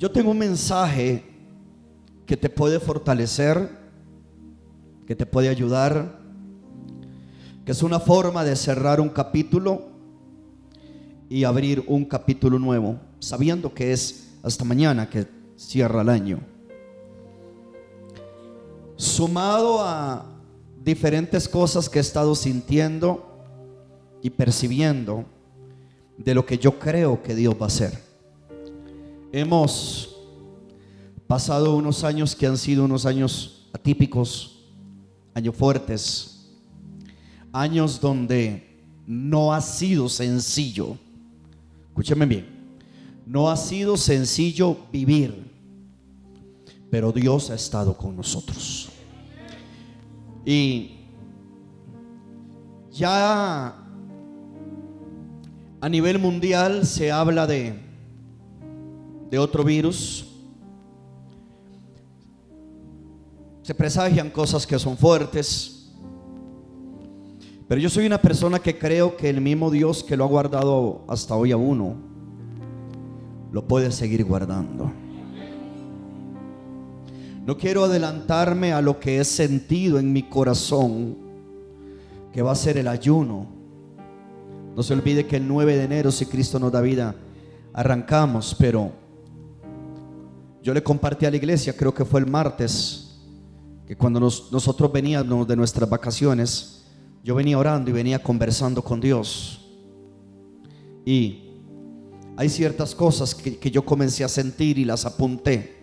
Yo tengo un mensaje que te puede fortalecer, que te puede ayudar, que es una forma de cerrar un capítulo y abrir un capítulo nuevo, sabiendo que es hasta mañana que cierra el año. Sumado a diferentes cosas que he estado sintiendo y percibiendo de lo que yo creo que Dios va a hacer. Hemos pasado unos años que han sido unos años atípicos, años fuertes, años donde no ha sido sencillo. Escúcheme bien, no ha sido sencillo vivir, pero Dios ha estado con nosotros. Y ya a nivel mundial se habla de, de otro virus. Se presagian cosas que son fuertes. Pero yo soy una persona que creo que el mismo Dios que lo ha guardado hasta hoy a uno, lo puede seguir guardando. No quiero adelantarme a lo que he sentido en mi corazón, que va a ser el ayuno. No se olvide que el 9 de enero, si Cristo nos da vida, arrancamos, pero yo le compartí a la iglesia, creo que fue el martes, que cuando nosotros veníamos de nuestras vacaciones, yo venía orando y venía conversando con Dios. Y hay ciertas cosas que, que yo comencé a sentir y las apunté.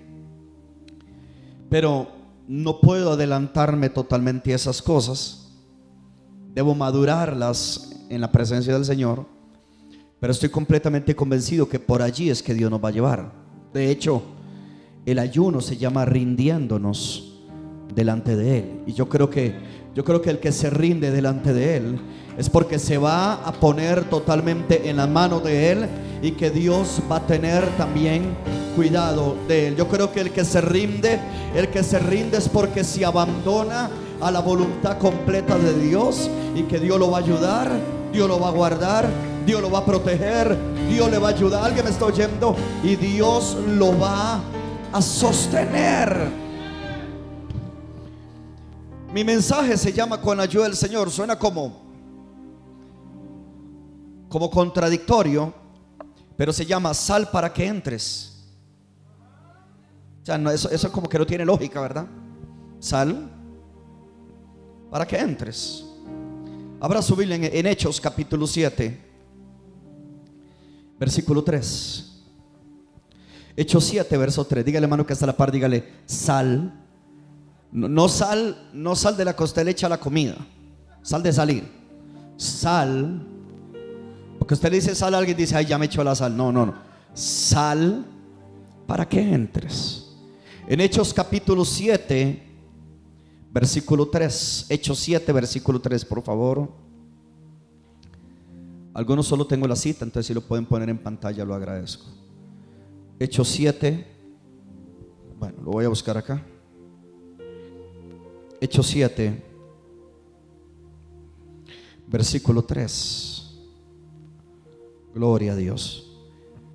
Pero no puedo adelantarme totalmente a esas cosas. Debo madurarlas en la presencia del Señor. Pero estoy completamente convencido que por allí es que Dios nos va a llevar. De hecho, el ayuno se llama rindiéndonos delante de Él. Y yo creo que yo creo que el que se rinde delante de Él es porque se va a poner totalmente en la mano de Él y que Dios va a tener también cuidado de Él. Yo creo que el que se rinde, el que se rinde es porque se abandona a la voluntad completa de Dios y que Dios lo va a ayudar, Dios lo va a guardar, Dios lo va a proteger, Dios le va a ayudar. Alguien me está oyendo y Dios lo va a sostener. Mi mensaje se llama con ayuda del Señor. Suena como como contradictorio, pero se llama sal para que entres. O sea, eso, eso como que no tiene lógica, ¿verdad? Sal para que entres. Abra su en, en Hechos capítulo 7, versículo 3. Hechos 7, verso 3. Dígale, hermano, que está a la par, dígale, sal no, sal, no sal de la costela echa la comida. Sal de salir. Sal. Porque usted le dice sal alguien dice, ay, ya me echó la sal. No, no, no. Sal para que entres. En Hechos capítulo 7, versículo 3. Hechos 7, versículo 3, por favor. Algunos solo tengo la cita, entonces si lo pueden poner en pantalla, lo agradezco. Hechos 7. Bueno, lo voy a buscar acá. Hechos 7, versículo 3. Gloria a Dios.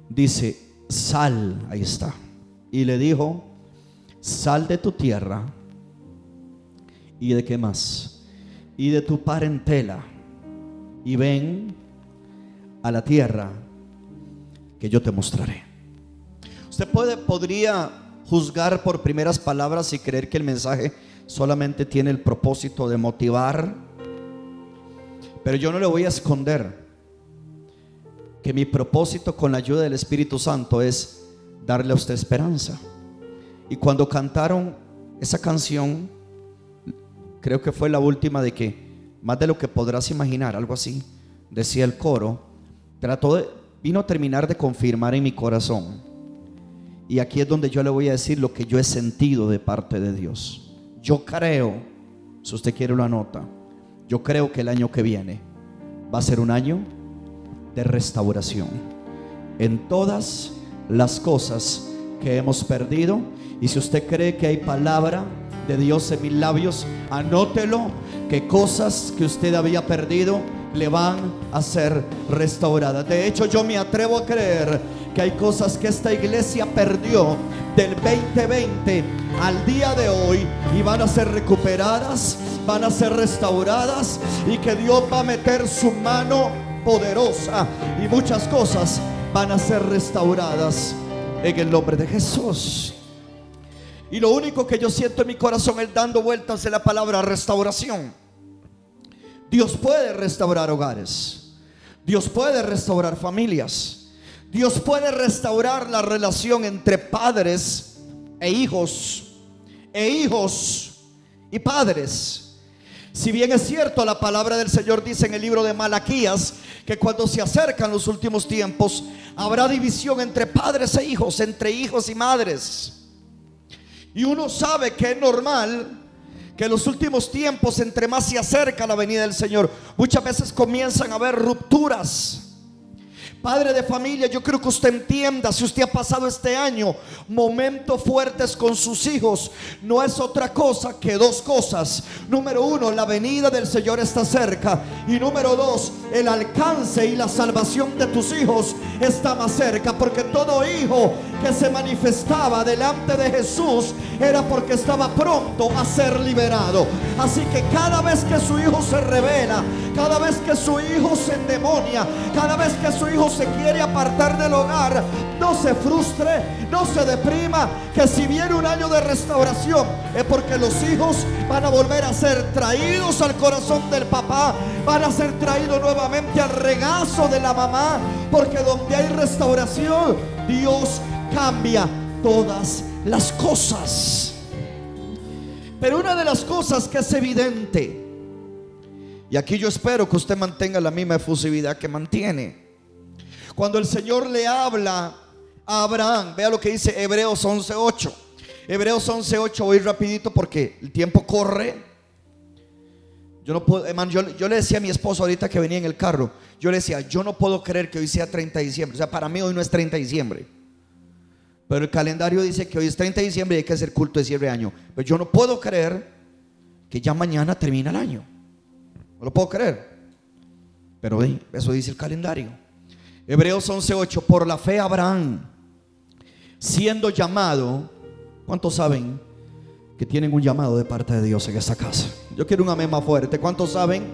Dice, sal, ahí está. Y le dijo, sal de tu tierra. ¿Y de qué más? Y de tu parentela. Y ven a la tierra que yo te mostraré. Usted puede, podría juzgar por primeras palabras y creer que el mensaje solamente tiene el propósito de motivar. Pero yo no le voy a esconder que mi propósito con la ayuda del Espíritu Santo es darle a usted esperanza. Y cuando cantaron esa canción, creo que fue la última de que, más de lo que podrás imaginar, algo así, decía el coro, trató de, vino a terminar de confirmar en mi corazón. Y aquí es donde yo le voy a decir lo que yo he sentido de parte de Dios. Yo creo, si usted quiere una nota, yo creo que el año que viene va a ser un año de restauración en todas las cosas que hemos perdido. Y si usted cree que hay palabra de Dios en mis labios, anótelo que cosas que usted había perdido le van a ser restauradas. De hecho, yo me atrevo a creer que hay cosas que esta iglesia perdió del 2020 al día de hoy y van a ser recuperadas, van a ser restauradas y que Dios va a meter su mano poderosa y muchas cosas van a ser restauradas en el nombre de Jesús. Y lo único que yo siento en mi corazón es dando vueltas de la palabra restauración. Dios puede restaurar hogares. Dios puede restaurar familias. Dios puede restaurar la relación entre padres e hijos, e hijos y padres. Si bien es cierto, la palabra del Señor dice en el libro de Malaquías que cuando se acercan los últimos tiempos, habrá división entre padres e hijos, entre hijos y madres. Y uno sabe que es normal que en los últimos tiempos, entre más se acerca la venida del Señor, muchas veces comienzan a haber rupturas Padre de familia, yo creo que usted entienda, si usted ha pasado este año momentos fuertes con sus hijos, no es otra cosa que dos cosas. Número uno, la venida del Señor está cerca. Y número dos, el alcance y la salvación de tus hijos está más cerca. Porque todo hijo que se manifestaba delante de Jesús era porque estaba pronto a ser liberado. Así que cada vez que su hijo se revela, cada vez que su hijo se endemonia, cada vez que su hijo se quiere apartar del hogar, no se frustre, no se deprima, que si viene un año de restauración es porque los hijos van a volver a ser traídos al corazón del papá, van a ser traídos nuevamente al regazo de la mamá, porque donde hay restauración, Dios cambia todas las cosas. Pero una de las cosas que es evidente, y aquí yo espero que usted mantenga la misma efusividad que mantiene, cuando el Señor le habla a Abraham, vea lo que dice Hebreos 11:8. Hebreos 11:8, voy rapidito porque el tiempo corre. Yo no puedo, hermano, yo, le decía a mi esposo ahorita que venía en el carro, yo le decía, yo no puedo creer que hoy sea 30 de diciembre. O sea, para mí hoy no es 30 de diciembre. Pero el calendario dice que hoy es 30 de diciembre y hay que hacer culto de cierre de año. Pero yo no puedo creer que ya mañana termina el año. No lo puedo creer. Pero eso dice el calendario. Hebreos 11:8, por la fe Abraham, siendo llamado, ¿cuántos saben que tienen un llamado de parte de Dios en esta casa? Yo quiero un amén más fuerte. ¿Cuántos saben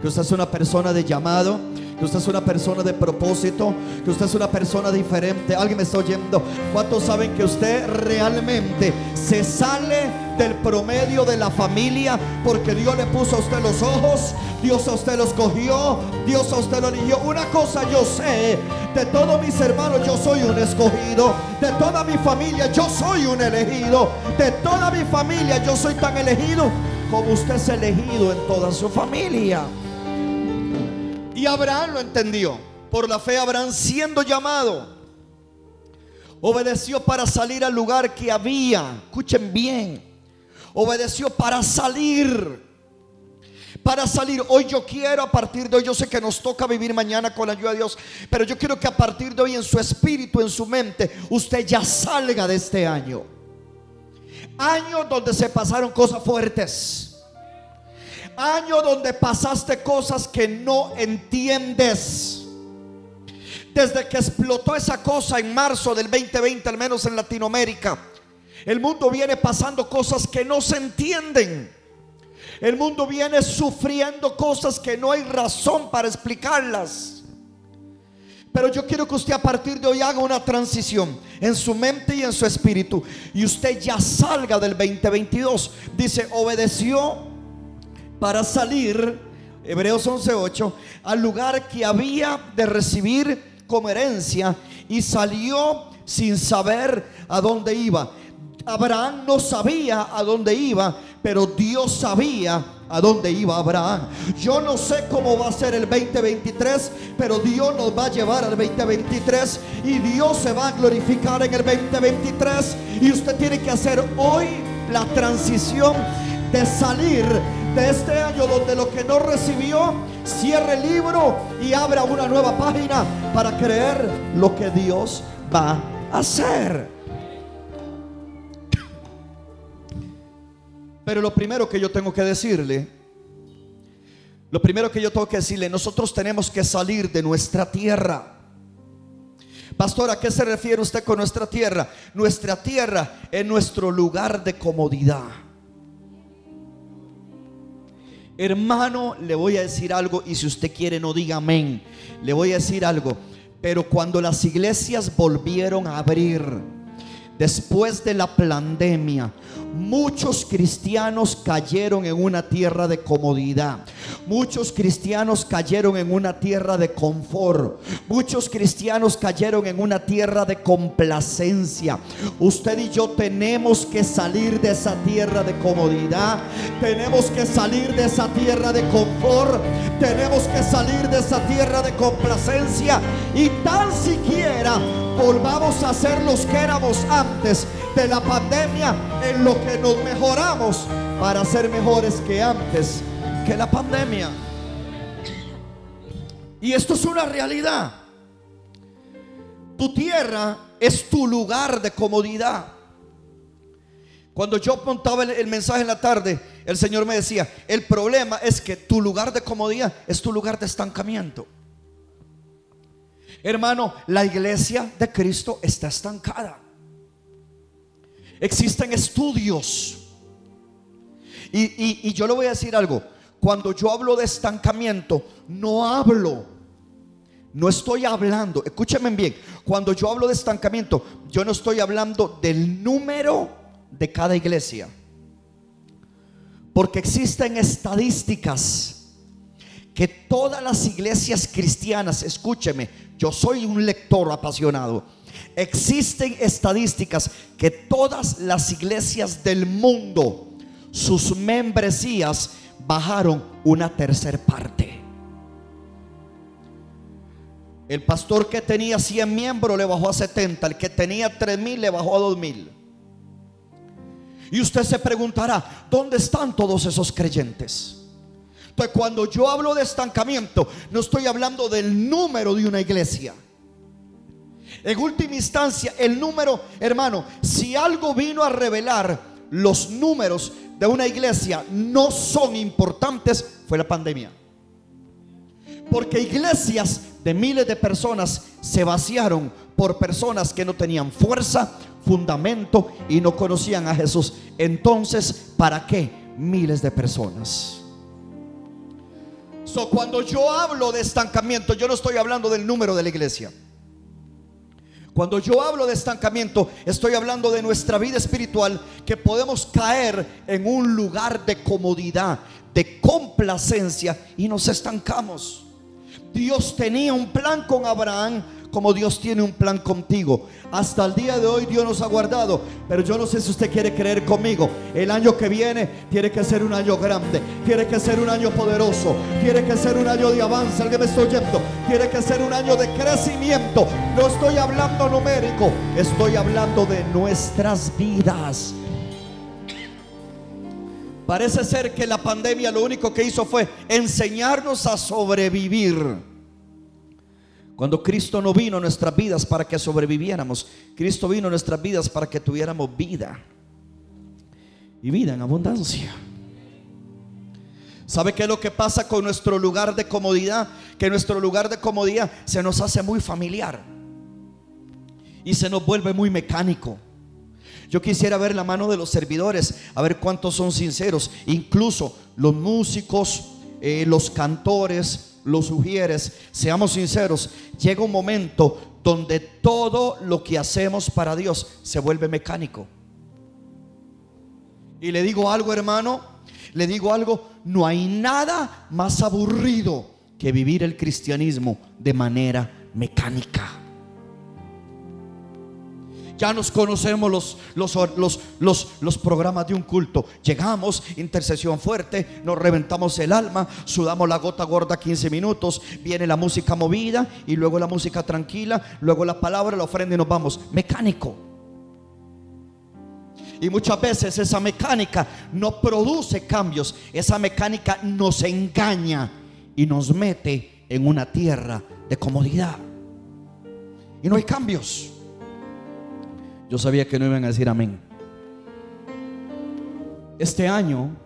que usted es una persona de llamado? Que usted es una persona de propósito, que usted es una persona diferente. Alguien me está oyendo. ¿Cuántos saben que usted realmente se sale del promedio de la familia porque Dios le puso a usted los ojos, Dios a usted los cogió, Dios a usted lo eligió? Una cosa yo sé, de todos mis hermanos yo soy un escogido, de toda mi familia yo soy un elegido, de toda mi familia yo soy tan elegido como usted es elegido en toda su familia. Y Abraham lo entendió. Por la fe Abraham siendo llamado, obedeció para salir al lugar que había. Escuchen bien. Obedeció para salir. Para salir. Hoy yo quiero a partir de hoy, yo sé que nos toca vivir mañana con la ayuda de Dios, pero yo quiero que a partir de hoy en su espíritu, en su mente, usted ya salga de este año. Año donde se pasaron cosas fuertes año donde pasaste cosas que no entiendes. Desde que explotó esa cosa en marzo del 2020, al menos en Latinoamérica, el mundo viene pasando cosas que no se entienden. El mundo viene sufriendo cosas que no hay razón para explicarlas. Pero yo quiero que usted a partir de hoy haga una transición en su mente y en su espíritu. Y usted ya salga del 2022. Dice, obedeció para salir, Hebreos 11:8, al lugar que había de recibir como herencia y salió sin saber a dónde iba. Abraham no sabía a dónde iba, pero Dios sabía a dónde iba Abraham. Yo no sé cómo va a ser el 2023, pero Dios nos va a llevar al 2023 y Dios se va a glorificar en el 2023 y usted tiene que hacer hoy la transición de salir de este año donde lo que no recibió, cierre el libro y abra una nueva página para creer lo que Dios va a hacer. Pero lo primero que yo tengo que decirle, lo primero que yo tengo que decirle, nosotros tenemos que salir de nuestra tierra. Pastor, ¿a qué se refiere usted con nuestra tierra? Nuestra tierra es nuestro lugar de comodidad. Hermano, le voy a decir algo y si usted quiere no diga amén. Le voy a decir algo. Pero cuando las iglesias volvieron a abrir, después de la pandemia, muchos cristianos cayeron en una tierra de comodidad. Muchos cristianos cayeron en una tierra de confort. Muchos cristianos cayeron en una tierra de complacencia. Usted y yo tenemos que salir de esa tierra de comodidad. Tenemos que salir de esa tierra de confort. Tenemos que salir de esa tierra de complacencia. Y tan siquiera volvamos a ser los que éramos antes de la pandemia en lo que nos mejoramos para ser mejores que antes que la pandemia. Y esto es una realidad. Tu tierra es tu lugar de comodidad. Cuando yo montaba el, mensaje en la tarde, el Señor me decía, el problema es que tu lugar de comodidad es tu lugar de estancamiento. Hermano, la iglesia de Cristo está estancada. Existen estudios. Y, yo le voy a decir algo. Cuando yo hablo de estancamiento, no hablo. No estoy hablando, escúchenme bien, cuando yo hablo de estancamiento, yo no estoy hablando del número de cada iglesia. Porque existen estadísticas que todas las iglesias cristianas, escúcheme, yo soy un lector apasionado. Existen estadísticas que todas las iglesias del mundo, sus membresías bajaron una tercera parte. El pastor que tenía 100 miembros le bajó a 70, el que tenía 3 mil le bajó a 2 mil. Y usted se preguntará, ¿dónde están todos esos creyentes? Entonces, cuando yo hablo de estancamiento, no estoy hablando del número de una iglesia. En última instancia, el número, hermano, si algo vino a revelar los números de una iglesia no son importantes, fue la pandemia. Porque iglesias de miles de personas se vaciaron por personas que no tenían fuerza, fundamento y no conocían a Jesús. Entonces, ¿para qué miles de personas? cuando yo hablo de estancamiento, yo no estoy hablando del número de la iglesia. Cuando yo hablo de estancamiento, estoy hablando de nuestra vida espiritual, que podemos caer en un lugar de comodidad, de complacencia y nos estancamos. Dios tenía un plan con Abraham como Dios tiene un plan contigo. Hasta el día de hoy Dios nos ha guardado. Pero yo no sé si usted quiere creer conmigo. El año que viene tiene que ser un año grande. Tiene que ser un año poderoso. Tiene que ser un año de avance. Alguien me estoy oyendo. Tiene que ser un año de crecimiento. No estoy hablando numérico. Estoy hablando de nuestras vidas. Parece ser que la pandemia lo único que hizo fue enseñarnos a sobrevivir. Cuando Cristo no vino a nuestras vidas para que sobreviviéramos, Cristo vino a nuestras vidas para que tuviéramos vida. Y vida en abundancia. ¿Sabe qué es lo que pasa con nuestro lugar de comodidad? Que nuestro lugar de comodidad se nos hace muy familiar y se nos vuelve muy mecánico. Yo quisiera ver la mano de los servidores, a ver cuántos son sinceros. Incluso los músicos, eh, los cantores, los sugieres, seamos sinceros, llega un momento donde todo lo que hacemos para Dios se vuelve mecánico. Y le digo algo, hermano, le digo algo, no hay nada más aburrido que vivir el cristianismo de manera mecánica. Ya nos conocemos los, los, los, los, programas de un culto. Llegamos, intercesión fuerte, nos reventamos el alma, sudamos la gota gorda 15 minutos, viene la música movida y luego la música tranquila, luego la palabra, la ofrenda y nos vamos. Mecánico. Y muchas veces esa mecánica no produce cambios, esa mecánica nos engaña y nos mete en una tierra de comodidad. Y no hay cambios. Yo sabía que no iban a decir amén. Este año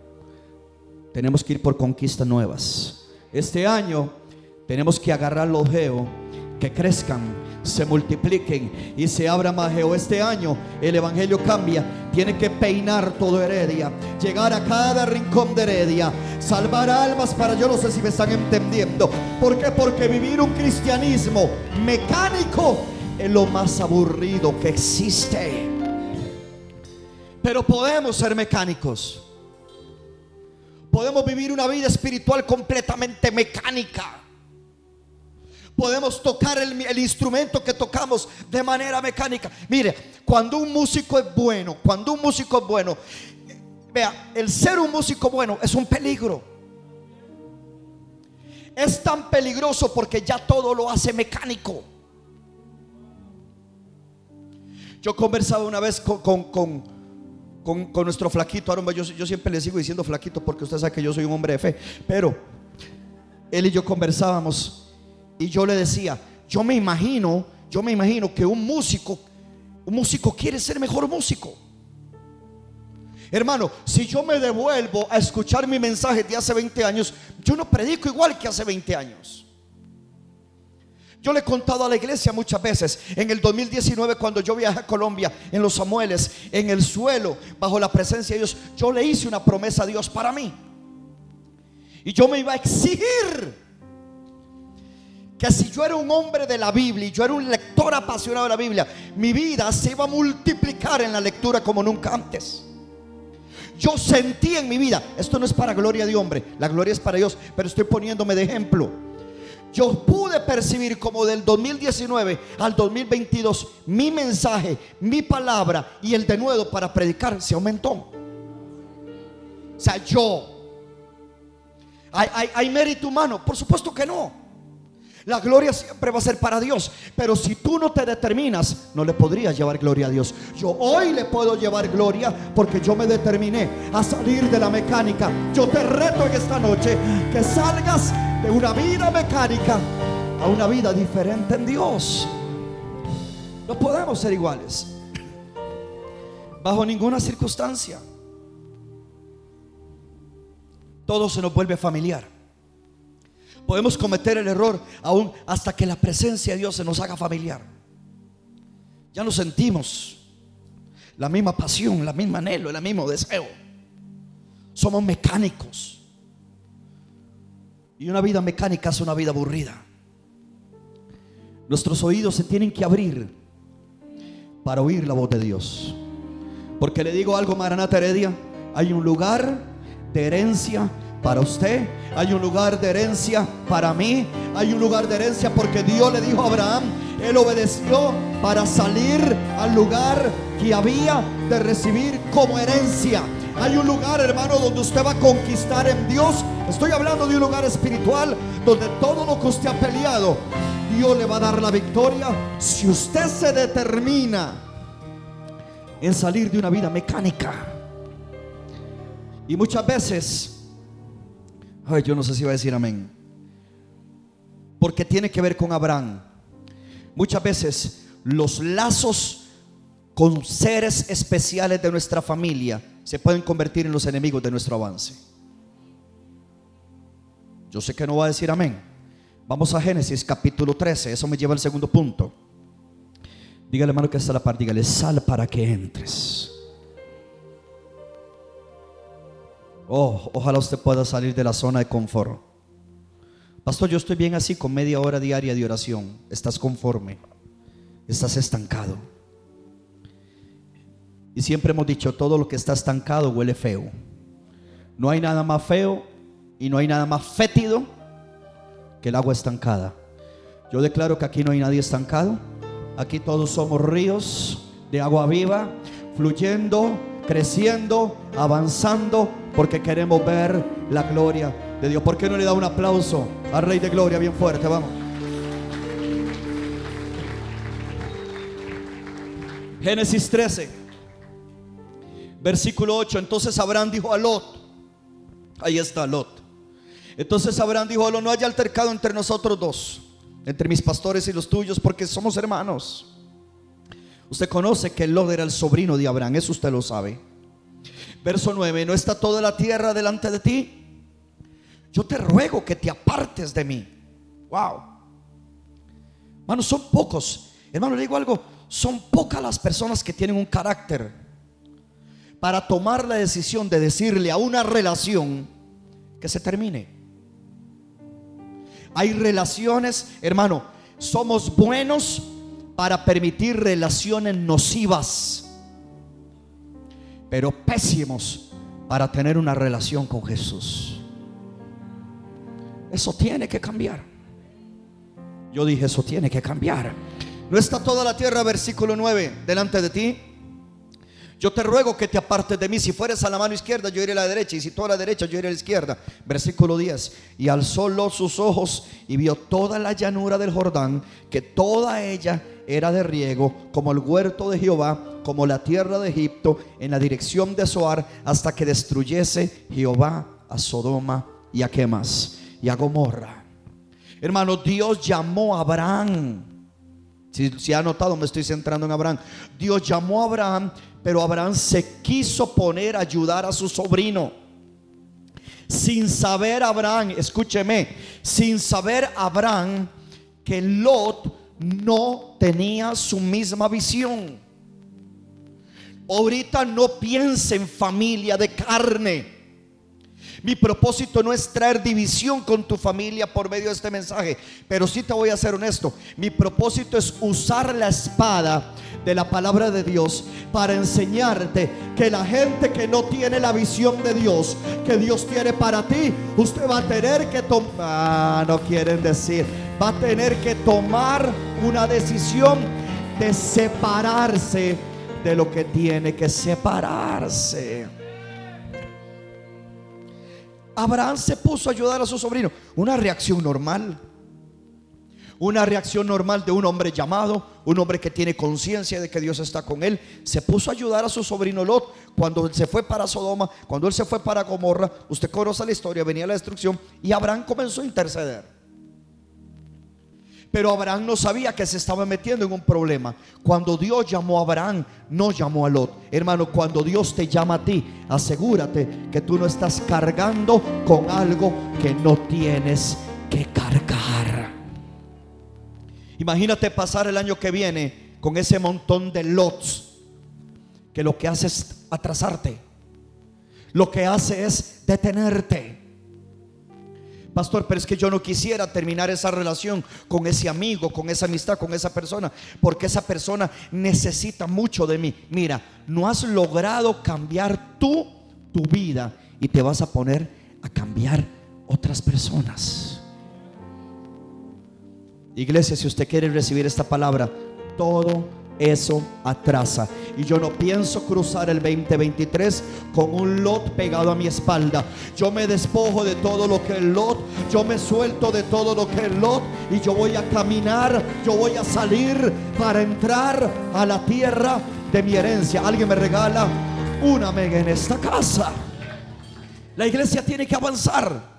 tenemos que ir por conquistas nuevas. Este año tenemos que agarrar los geos que crezcan. se multipliquen y se abra Mageo. Este año el Evangelio cambia. Tiene que peinar todo Heredia, llegar a cada rincón de Heredia, salvar almas para yo no sé si me están entendiendo. ¿Por qué? Porque vivir un cristianismo mecánico es lo más aburrido que existe. Pero podemos ser mecánicos. Podemos vivir una vida espiritual completamente mecánica. Podemos tocar el, instrumento que tocamos de manera mecánica. Mire, cuando un músico es bueno, cuando un músico es bueno, vea, el ser un músico bueno es un peligro. Es tan peligroso porque ya todo lo hace mecánico. Yo conversaba una vez con, con con, nuestro flaquito Aaron. Yo, yo siempre le sigo diciendo flaquito porque usted sabe que yo soy un hombre de fe. Pero él y yo conversábamos y yo le decía, yo me imagino, yo me imagino que un músico, un músico quiere ser mejor músico. Hermano, si yo me devuelvo a escuchar mi mensaje de hace 20 años, yo no predico igual que hace 20 años. Yo le he contado a la iglesia muchas veces, en el 2019 cuando yo viajé a Colombia, en los Samueles, en el suelo, bajo la presencia de Dios, yo le hice una promesa a Dios para mí. Y yo me iba a exigir que si yo era un hombre de la Biblia y yo era un lector apasionado de la Biblia, mi vida se iba a multiplicar en la lectura como nunca antes. Yo sentí en mi vida, esto no es para gloria de hombre, la gloria es para Dios, pero estoy poniéndome de ejemplo yo pude percibir como del 2019 al 2022 mi mensaje, mi palabra y el de nuevo para predicar se aumentó. O sea, yo. ¿Hay, mérito humano? Por supuesto que no. La gloria siempre va a ser para Dios. Pero si tú no te determinas, no le podrías llevar gloria a Dios. Yo hoy le puedo llevar gloria porque yo me determiné a salir de la mecánica. Yo te reto en esta noche que salgas de una vida mecánica a una vida diferente en Dios. No podemos ser iguales. Bajo ninguna circunstancia. Todo se nos vuelve familiar. Podemos cometer el error aún hasta que la presencia de Dios se nos haga familiar. Ya nos sentimos la misma pasión, la misma anhelo, el mismo deseo. Somos mecánicos. Y una vida mecánica es una vida aburrida. Nuestros oídos se tienen que abrir para oír la voz de Dios. Porque le digo algo, Maranata Heredia, hay un lugar de herencia para usted, hay un lugar de herencia para mí, hay un lugar de herencia porque Dios le dijo a Abraham, él obedeció para salir al lugar que había de recibir como herencia. Hay un lugar, hermano, donde usted va a conquistar en Dios. Estoy hablando de un lugar espiritual donde todo lo que usted ha peleado, Dios le va a dar la victoria si usted se determina en salir de una vida mecánica. Y muchas veces, ay, yo no sé si va a decir amén, porque tiene que ver con Abraham. Muchas veces los lazos con seres especiales de nuestra familia se pueden convertir en los enemigos de nuestro avance. Yo sé que no va a decir amén. Vamos a Génesis capítulo 13. Eso me lleva al segundo punto. Dígale, hermano, que está la parte. Dígale, sal para que entres. Oh, ojalá usted pueda salir de la zona de confort. Pastor, yo estoy bien así con media hora diaria de oración. Estás conforme. Estás estancado. Y siempre hemos dicho, todo lo que está estancado huele feo. No hay nada más feo y no hay nada más fétido que el agua estancada. Yo declaro que aquí no hay nadie estancado. Aquí todos somos ríos de agua viva, fluyendo, creciendo, avanzando, porque queremos ver la gloria de Dios. ¿Por qué no le da un aplauso al Rey de Gloria bien fuerte? Vamos. Génesis 13. Versículo 8. Entonces Abraham dijo a Lot. Ahí está Lot. Entonces Abraham dijo no haya altercado entre nosotros dos, entre mis pastores y los tuyos, porque somos hermanos. Usted conoce que Lot era el sobrino de Abraham, eso usted lo sabe. Verso 9, ¿no está toda la tierra delante de ti? Yo te ruego que te apartes de mí. Wow. Manos, son pocos Hermano, le digo algo, son pocas las personas que tienen un carácter para tomar la decisión de decirle a una relación que se termine. Hay relaciones, hermano, somos buenos para permitir relaciones nocivas, pero pésimos para tener una relación con Jesús. Eso tiene que cambiar. Yo dije, eso tiene que cambiar. No está toda la tierra, versículo 9, delante de ti. Yo te ruego que te apartes de mí. Si fueres a la mano izquierda, yo iré a la derecha. Y si tú a la derecha, yo iré a la izquierda. Versículo 10. Y alzó Lot sus ojos y vio toda la llanura del Jordán, que toda ella era de riego, como el huerto de Jehová, como la tierra de Egipto, en la dirección de Zoar, hasta que destruyese Jehová a Sodoma y a qué más, y a Gomorra. Hermano, Dios llamó a Abraham. Si, si ha notado, me estoy centrando en Abraham. Dios llamó a Abraham pero Abraham se quiso poner a ayudar a su sobrino. Sin saber Abraham, escúcheme, sin saber Abraham que Lot no tenía su misma visión. Ahorita no piense en familia de carne. Mi propósito no es traer división con tu familia por medio de este mensaje, pero sí te voy a ser honesto. Mi propósito es usar la espada de la palabra de Dios para enseñarte que la gente que no tiene la visión de Dios que Dios tiene para ti, usted va a tener que tomar, ah, no quieren decir, va a tener que tomar una decisión de separarse de lo que tiene que separarse. Abraham se puso a ayudar a su sobrino. Una reacción normal. Una reacción normal de un hombre llamado, un hombre que tiene conciencia de que Dios está con él. Se puso a ayudar a su sobrino Lot cuando él se fue para Sodoma, cuando él se fue para Gomorra. Usted conoce la historia, venía la destrucción y Abraham comenzó a interceder. Pero Abraham no sabía que se estaba metiendo en un problema. Cuando Dios llamó a Abraham, no llamó a Lot. Hermano, cuando Dios te llama a ti, asegúrate que tú no estás cargando con algo que no tienes que cargar. Imagínate pasar el año que viene con ese montón de lots que lo que hace es atrasarte. Lo que hace es detenerte. Pastor, pero es que yo no quisiera terminar esa relación con ese amigo, con esa amistad, con esa persona, porque esa persona necesita mucho de mí. Mira, no has logrado cambiar tú tu vida y te vas a poner a cambiar otras personas. Iglesia, si usted quiere recibir esta palabra, todo eso atrasa. Y yo no pienso cruzar el 2023 con un lot pegado a mi espalda. Yo me despojo de todo lo que es lot, yo me suelto de todo lo que es lot y yo voy a caminar, yo voy a salir para entrar a la tierra de mi herencia. Alguien me regala una mega en esta casa. La iglesia tiene que avanzar.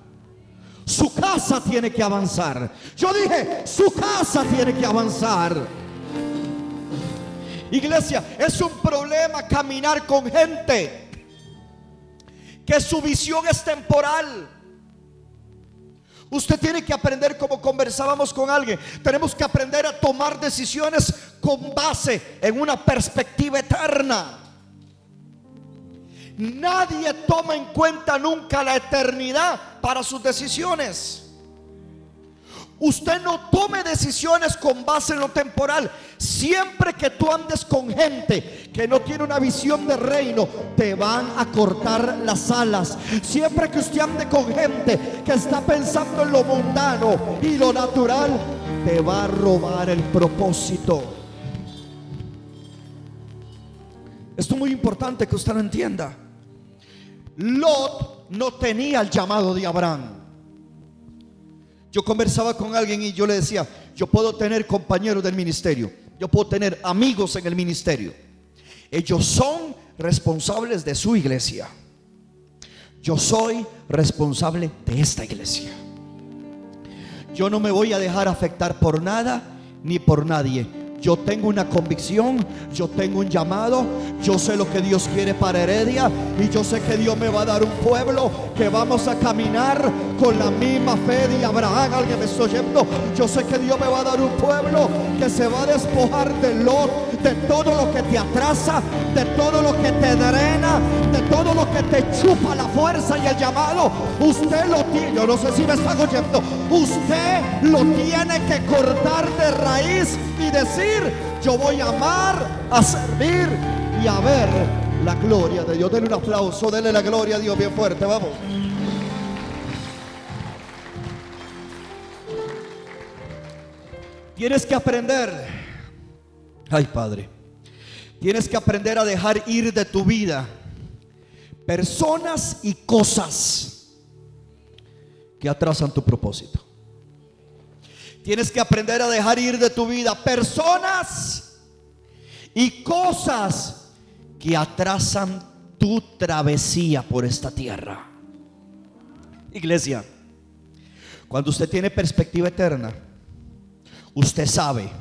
Su casa tiene que avanzar. Yo dije, su casa tiene que avanzar. Iglesia, es un problema caminar con gente que su visión es temporal. Usted tiene que aprender como conversábamos con alguien. Tenemos que aprender a tomar decisiones con base en una perspectiva eterna. Nadie toma en cuenta nunca la eternidad para sus decisiones. Usted no tome decisiones con base en lo temporal. Siempre que tú andes con gente que no tiene una visión de reino, te van a cortar las alas. Siempre que usted ande con gente que está pensando en lo mundano y lo natural, te va a robar el propósito. Esto es muy importante que usted lo entienda. Lot no tenía el llamado de Abraham. Yo conversaba con alguien y yo le decía, yo puedo tener compañeros del ministerio, yo puedo tener amigos en el ministerio. Ellos son responsables de su iglesia. Yo soy responsable de esta iglesia. Yo no me voy a dejar afectar por nada ni por nadie. Yo tengo una convicción, yo tengo un llamado, yo sé lo que Dios quiere para Heredia y yo sé que Dios me va a dar un pueblo que vamos a caminar con la misma fe de Abraham. Alguien me está oyendo. Yo sé que Dios me va a dar un pueblo que se va a despojar de lo, de todo lo que te atrasa, de todo lo que te drena, de todo lo que te chupa la fuerza y el llamado. Usted lo tiene. Yo no sé si me está oyendo. Usted lo tiene que cortar de raíz y decir, yo voy a amar, a servir y a ver la gloria de Dios. Denle un aplauso, denle la gloria a Dios bien fuerte, vamos. Tienes que aprender, ay Padre, tienes que aprender a dejar ir de tu vida personas y cosas que atrasan tu propósito. Tienes que aprender a dejar ir de tu vida personas y cosas que atrasan tu travesía por esta tierra. Iglesia, cuando usted tiene perspectiva eterna, usted sabe,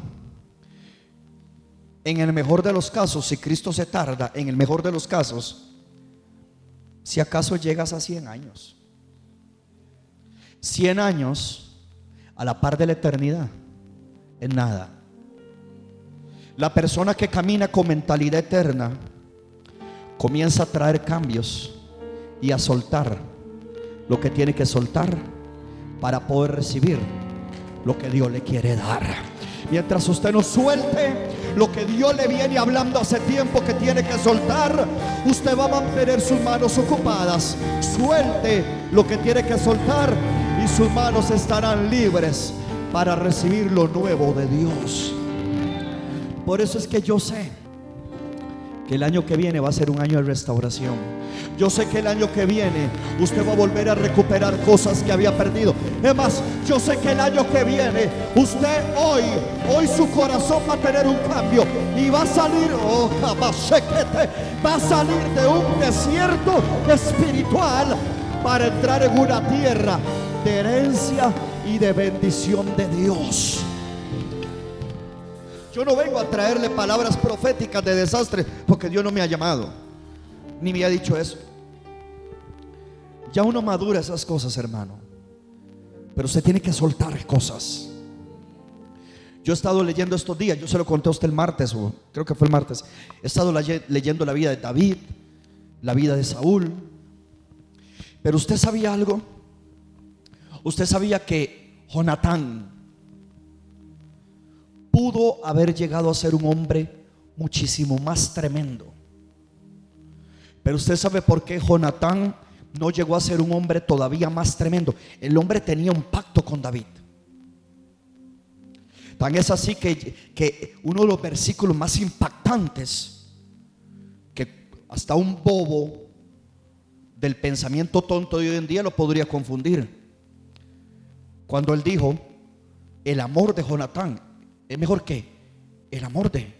en el mejor de los casos, si Cristo se tarda, en el mejor de los casos, si acaso llegas a 100 años. 100 años a la par de la eternidad en nada. La persona que camina con mentalidad eterna comienza a traer cambios y a soltar lo que tiene que soltar para poder recibir lo que Dios le quiere dar. Mientras usted no suelte lo que Dios le viene hablando hace tiempo que tiene que soltar, usted va a mantener sus manos ocupadas. Suelte lo que tiene que soltar y sus manos estarán libres para recibir lo nuevo de Dios. Por eso es que yo sé que el año que viene va a ser un año de restauración. Yo sé que el año que viene usted va a volver a recuperar cosas que había perdido. Es más, yo sé que el año que viene usted hoy, hoy su corazón va a tener un cambio y va a salir, oh, va a salir de un desierto espiritual para entrar en una tierra de herencia y de bendición de Dios. Yo no vengo a traerle palabras proféticas de desastre porque Dios no me ha llamado, ni me ha dicho eso. Ya uno madura esas cosas, hermano. Pero usted tiene que soltar cosas. Yo he estado leyendo estos días, yo se lo conté a usted el martes, o creo que fue el martes. He estado leyendo la vida de David, la vida de Saúl. Pero usted sabía algo. Usted sabía que Jonatán pudo haber llegado a ser un hombre muchísimo más tremendo. Pero usted sabe por qué Jonatán no llegó a ser un hombre todavía más tremendo. El hombre tenía un pacto con David. Tan es así que, que uno de los versículos más impactantes que hasta un bobo del pensamiento tonto de hoy en día lo podría confundir. Cuando él dijo, el amor de Jonatán es mejor que el amor de,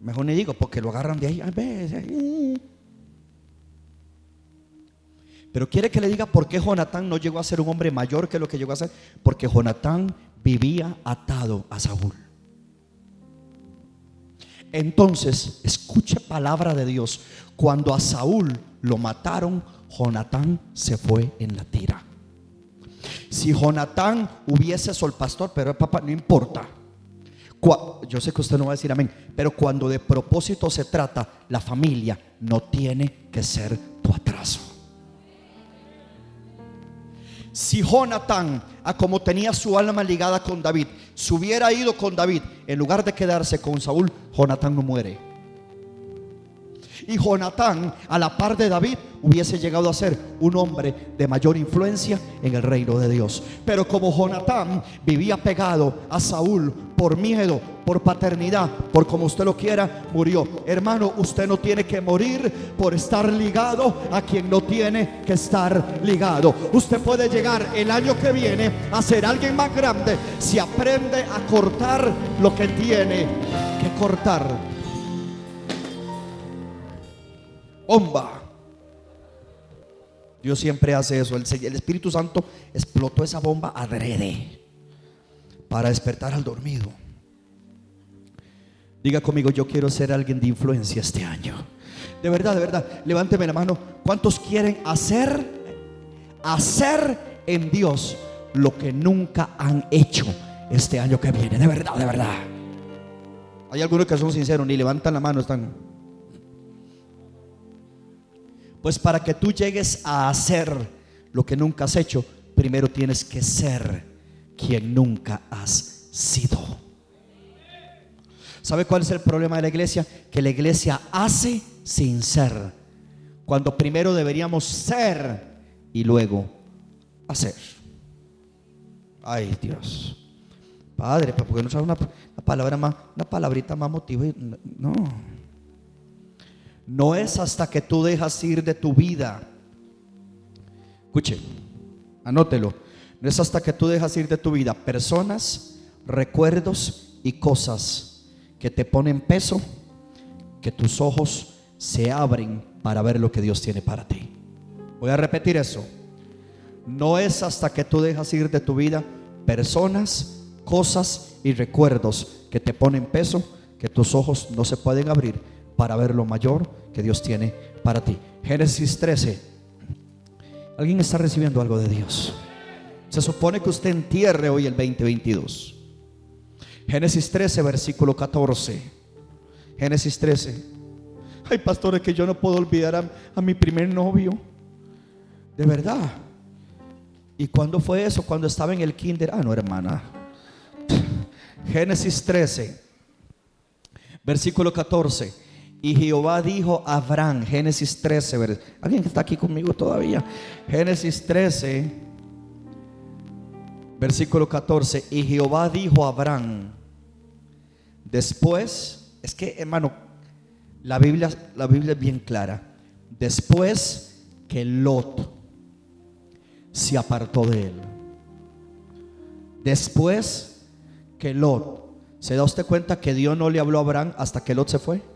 mejor ni digo, porque lo agarran de ahí. Pero quiere que le diga por qué Jonatán no llegó a ser un hombre mayor que lo que llegó a ser. Porque Jonatán vivía atado a Saúl. Entonces, escuche palabra de Dios. Cuando a Saúl lo mataron, Jonatán se fue en la tira. Si Jonatán hubiese sido el pastor, pero el papá no importa. Yo sé que usted no va a decir amén, pero cuando de propósito se trata, la familia no tiene que ser tu atraso. Si Jonatán, a como tenía su alma ligada con David, se hubiera ido con David en lugar de quedarse con Saúl, Jonatán no muere. Y Jonatán, a la par de David, hubiese llegado a ser un hombre de mayor influencia en el reino de Dios. Pero como Jonatán vivía pegado a Saúl por miedo, por paternidad, por como usted lo quiera, murió. Hermano, usted no tiene que morir por estar ligado a quien no tiene que estar ligado. Usted puede llegar el año que viene a ser alguien más grande si aprende a cortar lo que tiene que cortar. Bomba. Dios siempre hace eso. El, Espíritu Santo explotó esa bomba adrede para despertar al dormido. Diga conmigo, yo quiero ser alguien de influencia este año. De verdad, de verdad, levánteme la mano. ¿Cuántos quieren hacer, hacer en Dios lo que nunca han hecho este año que viene. De verdad, de verdad. Hay algunos que son sinceros, ni levantan la mano, están. Pues para que tú llegues a hacer lo que nunca has hecho, primero tienes que ser quien nunca has sido. ¿Sabe cuál es el problema de la iglesia? Que la iglesia hace sin ser. Cuando primero deberíamos ser y luego hacer. Ay Dios. Padre, ¿por qué no sabes una, palabra más, una palabrita más motiva? No. No es hasta que tú dejas ir de tu vida. Escuche, anótelo. No es hasta que tú dejas ir de tu vida personas, recuerdos y cosas que te ponen peso, que tus ojos se abren para ver lo que Dios tiene para ti. Voy a repetir eso. No es hasta que tú dejas ir de tu vida personas, cosas y recuerdos que te ponen peso que tus ojos no se pueden abrir para ver lo mayor que Dios tiene para ti. Génesis 13. ¿Alguien está recibiendo algo de Dios? Se supone que usted entierre hoy el 2022. Génesis 13, versículo 14. Génesis 13. Ay, pastores, que yo no puedo olvidar a, a mi primer novio. De verdad. ¿Y cuándo fue eso? Cuando estaba en el kinder. Ah, no, hermana. Génesis 13, versículo 14. Y Jehová dijo a Abraham, Génesis 13, ¿alguien que está aquí conmigo todavía? Génesis 13, versículo 14. Y Jehová dijo a Abraham, después, es que hermano, la Biblia, la Biblia es bien clara. Después que Lot se apartó de él. Después que Lot, ¿se da usted cuenta que Dios no le habló a Abraham hasta que Lot se fue?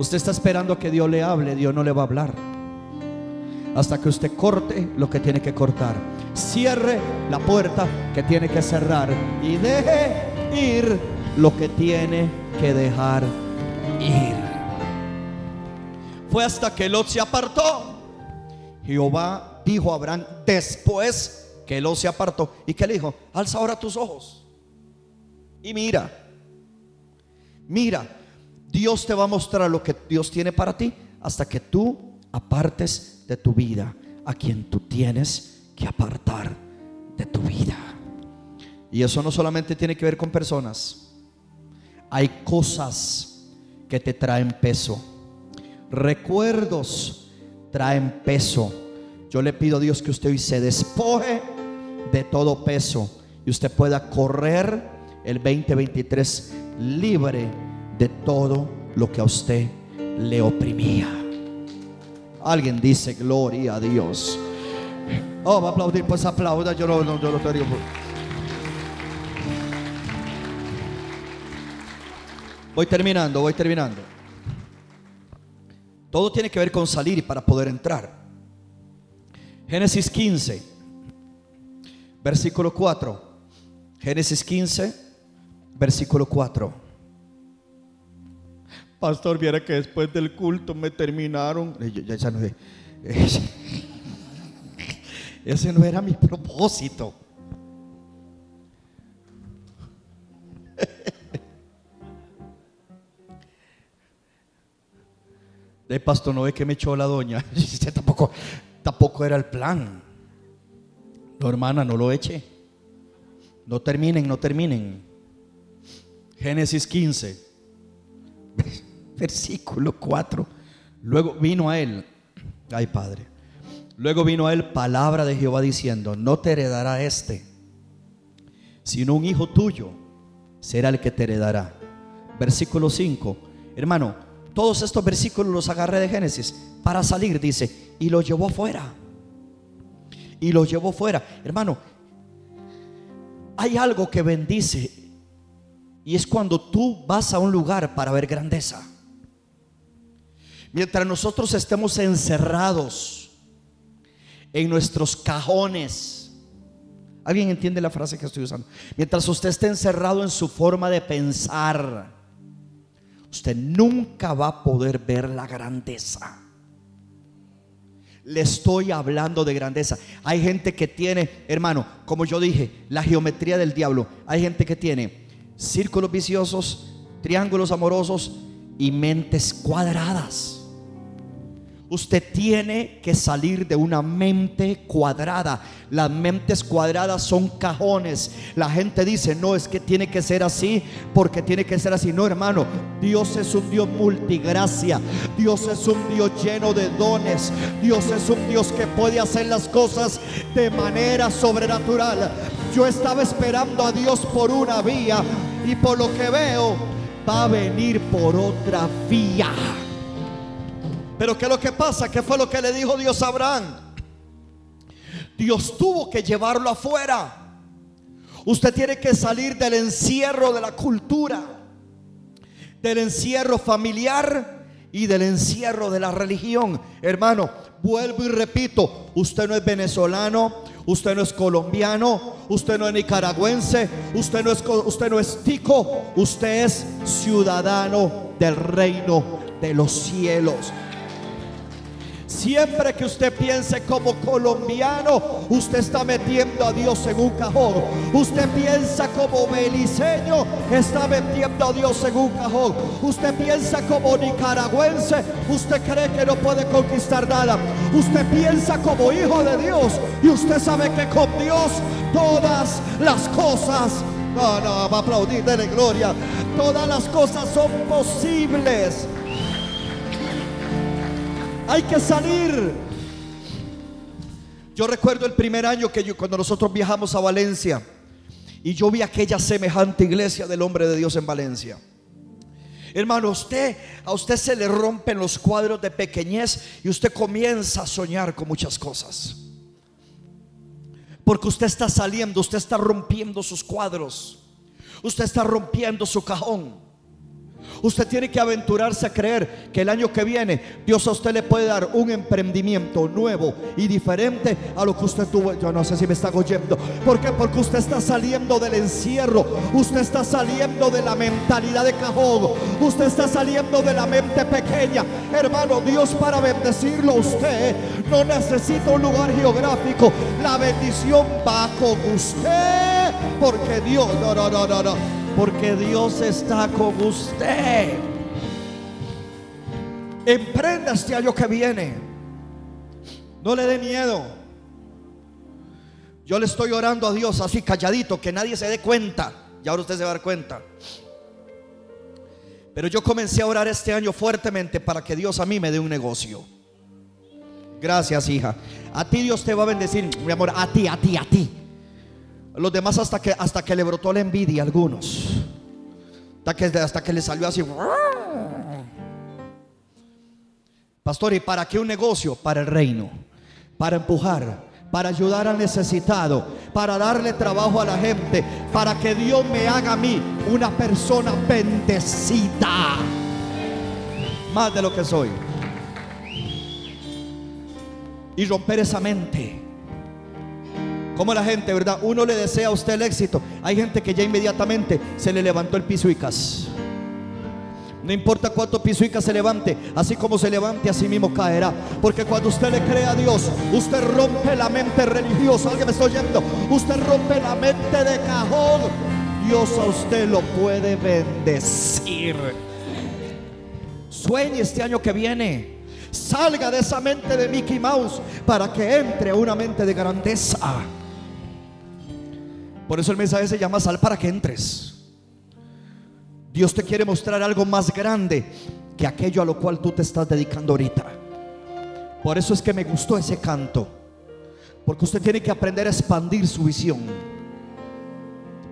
Usted está esperando que Dios le hable, Dios no le va a hablar. Hasta que usted corte lo que tiene que cortar. Cierre la puerta que tiene que cerrar y deje ir lo que tiene que dejar ir. Fue hasta que Lot se apartó Jehová dijo a Abraham después que él se apartó. ¿Y que le dijo? Alza ahora tus ojos. Y mira, mira, Dios te va a mostrar lo que Dios tiene para ti hasta que tú apartes de tu vida a quien tú tienes que apartar de tu vida. Y eso no solamente tiene que ver con personas. Hay cosas que te traen peso. Recuerdos traen peso. Yo le pido a Dios que usted hoy se despoje de todo peso y usted pueda correr el 2023 libre de todo lo que a usted le oprimía. Alguien dice gloria a Dios. Oh, va a aplaudir, pues aplauda. Yo no, no yo lo estoy Voy terminando, voy terminando. Todo tiene que ver con salir para poder entrar. Génesis 15, versículo 4. Génesis 15, versículo 4. Pastor, viera que después del culto me terminaron. ese no era mi propósito. De pastor, no ve que me echó la doña. tampoco, tampoco era el plan. No, hermana, no lo eche. No terminen, no terminen. Génesis 15, versículo 4. Luego vino a él, ay Padre. Luego vino a él palabra de Jehová diciendo: No te heredará este, sino un hijo tuyo será el que te heredará. Versículo 5. Hermano, todos estos versículos los agarré de Génesis para salir, dice, y lo llevó fuera. Y lo llevó fuera. Hermano, hay algo que bendice y es cuando tú vas a un lugar para ver grandeza. Mientras nosotros estemos encerrados en nuestros cajones. ¿Alguien entiende la frase que estoy usando? Mientras usted esté encerrado en su forma de pensar usted nunca va a poder ver la grandeza. le estoy hablando de grandeza. Hay gente que tiene, hermano, como yo dije, la geometría del diablo. Hay gente que tiene círculos viciosos, triángulos amorosos y mentes cuadradas. Usted tiene que salir de una mente cuadrada. Las mentes cuadradas son cajones. La gente dice, no, es que tiene que ser así porque tiene que ser así. No, hermano, Dios es un Dios multigracia. Dios es un Dios lleno de dones. Dios es un Dios que puede hacer las cosas de manera sobrenatural. Yo estaba esperando a Dios por una vía y por lo que veo va a venir por otra vía. Pero ¿qué es lo que pasa? ¿Qué fue lo que le dijo Dios a Abraham? Dios tuvo que llevarlo afuera. Usted tiene que salir del encierro de la cultura, del encierro familiar y del encierro de la religión. Hermano, vuelvo y repito, usted no es venezolano, usted no es colombiano, usted no es nicaragüense, usted no es, usted no es tico, usted es ciudadano del reino de los cielos. Siempre que usted piense como colombiano, usted está metiendo a Dios en un cajón. Usted piensa como beliceño, está metiendo a Dios en un cajón. Usted piensa como nicaragüense, usted cree que no puede conquistar nada. Usted piensa como hijo de Dios y usted sabe que con Dios todas las cosas no, no, va a aplaudir, de gloria. Todas las cosas son posibles. Hay que salir. Yo recuerdo el primer año que yo, cuando nosotros viajamos a Valencia y yo vi aquella semejante iglesia del hombre de Dios en Valencia. Hermano, usted a usted se le rompen los cuadros de pequeñez y usted comienza a soñar con muchas cosas. Porque usted está saliendo, usted está rompiendo sus cuadros. Usted está rompiendo su cajón. Usted tiene que aventurarse a creer que el año que viene Dios a usted le puede dar un emprendimiento nuevo y diferente a lo que usted tuvo. Yo no sé si me está oyendo. ¿Por qué? Porque usted está saliendo del encierro. Usted está saliendo de la mentalidad de cajón. Usted está saliendo de la mente pequeña. Hermano, Dios para bendecirlo usted no necesita un lugar geográfico. La bendición va con usted. Porque Dios, no, no, no, no, no. Porque Dios está con usted. Emprenda este año que viene. No le dé miedo. Yo le estoy orando a Dios así calladito, que nadie se dé cuenta. Y ahora usted se va a dar cuenta. Pero yo comencé a orar este año fuertemente para que Dios a mí me dé un negocio. Gracias, hija. A ti Dios te va a bendecir, mi amor. A ti, a ti, a ti. Los demás hasta que, hasta que le brotó la envidia algunos. Hasta que, hasta que le salió así. Pastor, ¿y para qué un negocio? Para el reino. Para empujar. Para ayudar al necesitado. Para darle trabajo a la gente. Para que Dios me haga a mí una persona bendecida. Más de lo que soy. Y romper esa mente como la gente, ¿verdad? Uno le desea a usted el éxito. Hay gente que ya inmediatamente se le levantó el pisuicas. No importa cuánto pisuicas se levante, así como se levante, así mismo caerá. Porque cuando usted le cree a Dios, usted rompe la mente religiosa. Alguien me está oyendo. Usted rompe la mente de cajón. Dios a usted lo puede bendecir. Sueñe este año que viene. Salga de esa mente de Mickey Mouse para que entre una mente de grandeza. Por eso el mensaje se llama sal para que entres. Dios te quiere mostrar algo más grande que aquello a lo cual tú te estás dedicando ahorita. Por eso es que me gustó ese canto. Porque usted tiene que aprender a expandir su visión.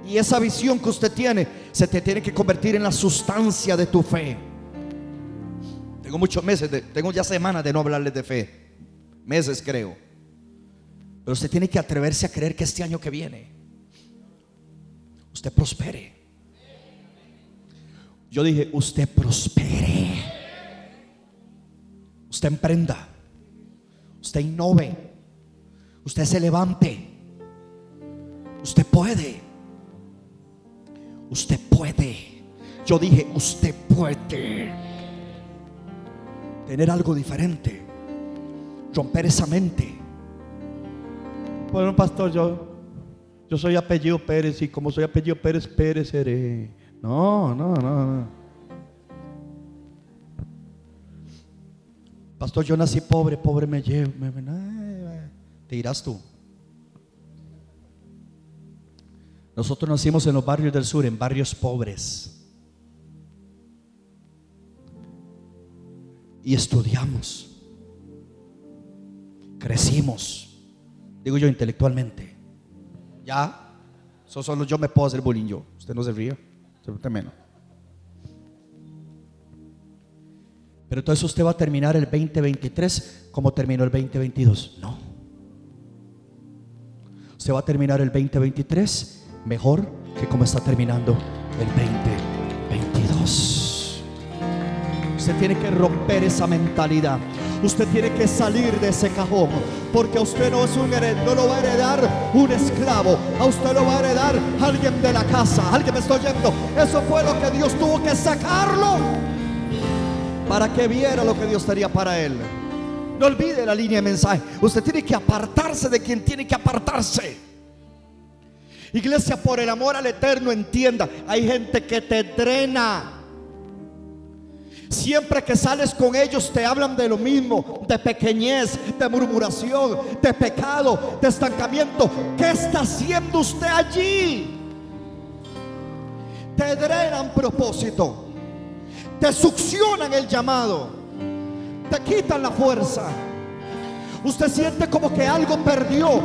Y esa visión que usted tiene se te tiene que convertir en la sustancia de tu fe. Tengo muchos meses, tengo ya semanas de no hablarles de fe. Meses creo. Pero usted tiene que atreverse a creer que este año que viene usted prospere. Yo dije, usted prospere. Usted emprenda. Usted innove. Usted se levante. Usted puede. Usted puede. Yo dije, usted puede tener algo diferente. romper esa mente. Bueno, pastor, yo, yo soy apellido Pérez y como soy apellido Pérez, Pérez seré. No, no, no, no. Pastor, yo nací pobre, pobre me llevo. Te irás tú. Nosotros nacimos en los barrios del sur, en barrios pobres. Y estudiamos. Crecimos. Digo yo intelectualmente. Ya. Eso solo yo me puedo hacer bullying yo. Usted no se ríe. Usted menos. Pero entonces usted va a terminar el 2023 como terminó el 2022. No. Usted va a terminar el 2023 mejor que como está terminando el 2022. Usted tiene que romper esa mentalidad. Usted tiene que salir de ese cajón. Porque a usted no es un no lo va a heredar un esclavo. A usted lo va a heredar alguien de la casa. Alguien me está oyendo. Eso fue lo que Dios tuvo que sacarlo para que viera lo que Dios tenía para él. No olvide la línea de mensaje. Usted tiene que apartarse de quien tiene que apartarse. Iglesia, por el amor al eterno, entienda, hay gente que te drena. Siempre que sales con ellos te hablan de lo mismo, de pequeñez, de murmuración, de pecado, de estancamiento. ¿Qué está haciendo usted allí? Te drenan propósito te succionan el llamado, te quitan la fuerza. Usted siente como que algo perdió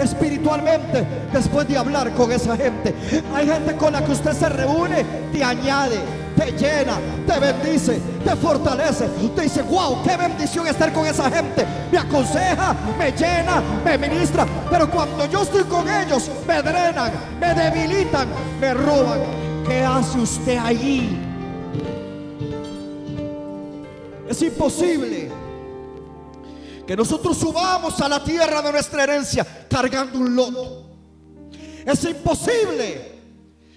espiritualmente después de hablar con esa gente. Hay gente con la que usted se reúne, te añade, te llena, te bendice, te fortalece. Usted dice, wow, qué bendición estar con esa gente. Me aconseja, me llena, me ministra. Pero cuando yo estoy con ellos, me drenan, me debilitan, me roban. ¿Qué hace usted allí? Es imposible que nosotros subamos a la tierra de nuestra herencia cargando un loto. Es imposible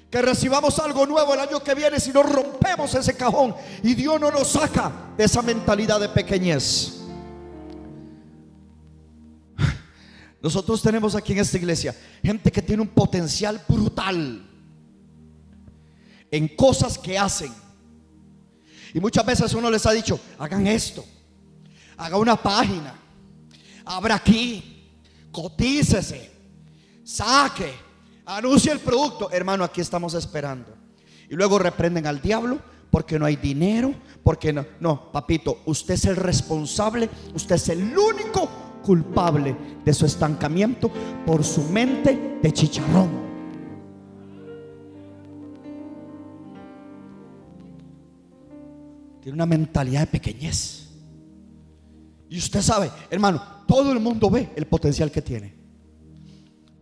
que recibamos algo nuevo el año que viene si no rompemos ese cajón y Dios no nos saca de esa mentalidad de pequeñez. Nosotros tenemos aquí en esta iglesia gente que tiene un potencial brutal en cosas que hacen y muchas veces uno les ha dicho, hagan esto, haga una página, abra aquí, cotícese, saque, anuncie el producto. Hermano, aquí estamos esperando. Y luego reprenden al diablo porque no hay dinero, porque no. No, papito, usted es el responsable, usted es el único culpable de su estancamiento por su mente de chicharrón. Tiene una mentalidad de pequeñez. Y usted sabe, hermano, todo el mundo ve el potencial que tiene.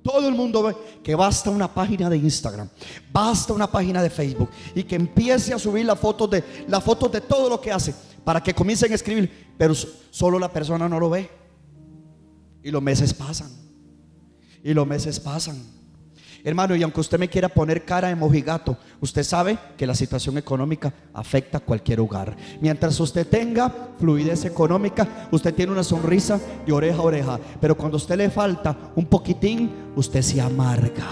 Todo el mundo ve que basta una página de Instagram, basta una página de Facebook y que empiece a subir las fotos de de todo lo que hace para que comiencen a escribir, pero solo la persona no lo ve. Y los meses pasan. Y los meses pasan. Hermano, y aunque usted me quiera poner cara de mojigato, usted sabe que la situación económica afecta a cualquier hogar. Mientras usted tenga fluidez económica, usted tiene una sonrisa de oreja a oreja. Pero cuando a usted le falta un poquitín, usted se amarga.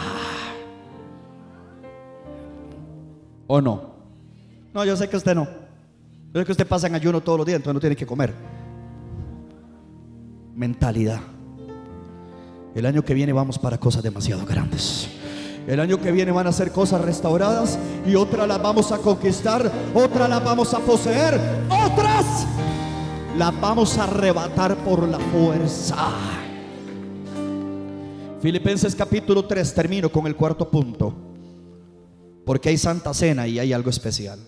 ¿O no? No, yo sé que usted no. Yo sé que usted pasa en ayuno todos los días, entonces no tiene que comer. Mentalidad. El año que viene vamos para cosas demasiado grandes. El año que viene van a ser cosas restauradas y otras las vamos a conquistar, otras las vamos a poseer, otras las vamos a arrebatar por la fuerza. Filipenses capítulo 3, termino con el cuarto punto. Porque hay Santa Cena y hay algo especial.